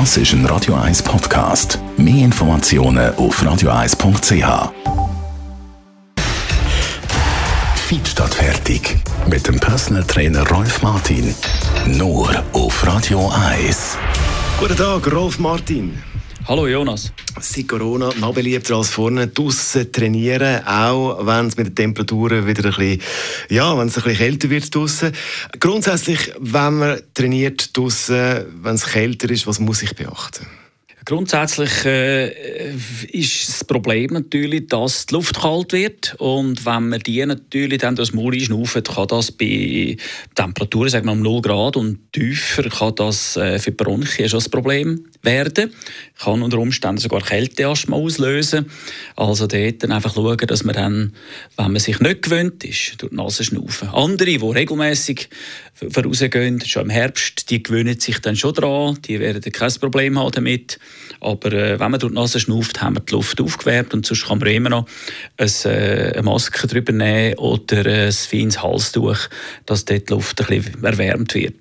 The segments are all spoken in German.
Das ist ein Radio 1 Podcast. Mehr Informationen auf radio1.ch. Feed statt fertig. Mit dem Personal Trainer Rolf Martin. Nur auf Radio 1. Guten Tag, Rolf Martin. Hallo Jonas. Seit Corona noch beliebter als vorne. Draussen trainieren, auch wenn es mit den Temperaturen wieder ein bisschen, ja, wenn es ein bisschen kälter wird draussen. Grundsätzlich, wenn man trainiert draussen, wenn es kälter ist, was muss ich beachten? Grundsätzlich äh, ist das Problem natürlich, dass die Luft kalt wird und wenn man die natürlich dann das Maul einschnaufen, kann das bei Temperaturen sagen wir um 0 Grad und tiefer kann das äh, für die Bronchien schon ein Problem werden. Kann unter Umständen sogar Kälteasthma auslösen. Also dort dann einfach schauen, dass man dann, wenn man sich nicht gewöhnt ist, durch die Nase schnaufen. Andere, die regelmäßig vorausgehen, schon im Herbst, die gewöhnen sich dann schon dran, die werden kein Problem haben damit. Aber äh, wenn man durch die Nase schnauft, haben wir die Luft aufgewärmt und sonst kann man immer noch ein, äh, eine Maske drüber nehmen oder ein feines Halstuch, dass dort die Luft ein bisschen erwärmt wird.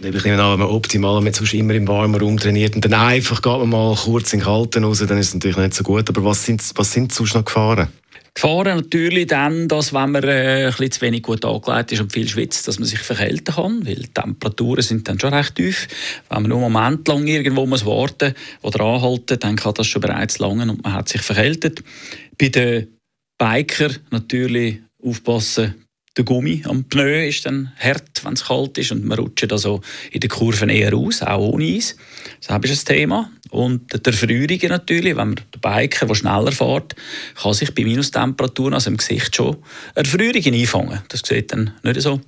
Ich nehme an, wenn man optimal mit sonst immer im warmen Raum trainiert und dann einfach geht man mal kurz in den Kalten raus, dann ist es natürlich nicht so gut. Aber was sind, was sind sonst noch Gefahren? Gefahren natürlich dann, dass wenn man äh, ein bisschen zu wenig gut angelegt ist und viel schwitzt, dass man sich verkälten kann, weil die Temperaturen sind dann schon recht tief. Wenn man nur einen Moment lang irgendwo muss warten oder anhalten, dann kann das schon bereits lange und man hat sich verkältet. Bei den Biker natürlich aufpassen, der Gummi am Pneu ist dann hart, wenn es kalt ist und man rutscht also in den Kurven eher raus, auch ohne Eis. Das ist ein Thema. Und der Verfrierungen natürlich, wenn man der Biker, der schneller fährt, kann sich bei Minustemperaturen, also im Gesicht schon, Erfrierungen einfangen. Das sieht dann nicht so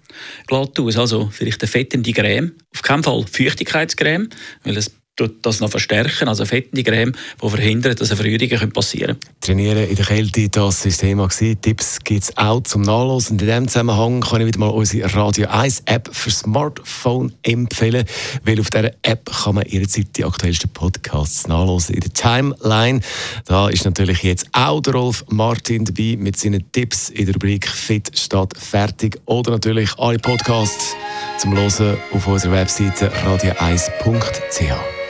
glatt aus. Also vielleicht eine fettende Creme, auf keinen Fall Feuchtigkeitscreme, weil es das noch verstärken, also fettende Creme, die verhindert, dass Verrührungen passieren können. Trainieren in der Kälte, das war das Thema. Tipps gibt es auch zum Nachlesen. In diesem Zusammenhang kann ich wieder mal unsere Radio 1 App für Smartphone empfehlen, weil auf dieser App kann man jederzeit die aktuellsten Podcasts nachlesen. In der Timeline, da ist natürlich jetzt auch der Rolf Martin dabei mit seinen Tipps in der Rubrik Fit statt fertig oder natürlich alle Podcasts zum Hören auf unserer Webseite radio1.ch.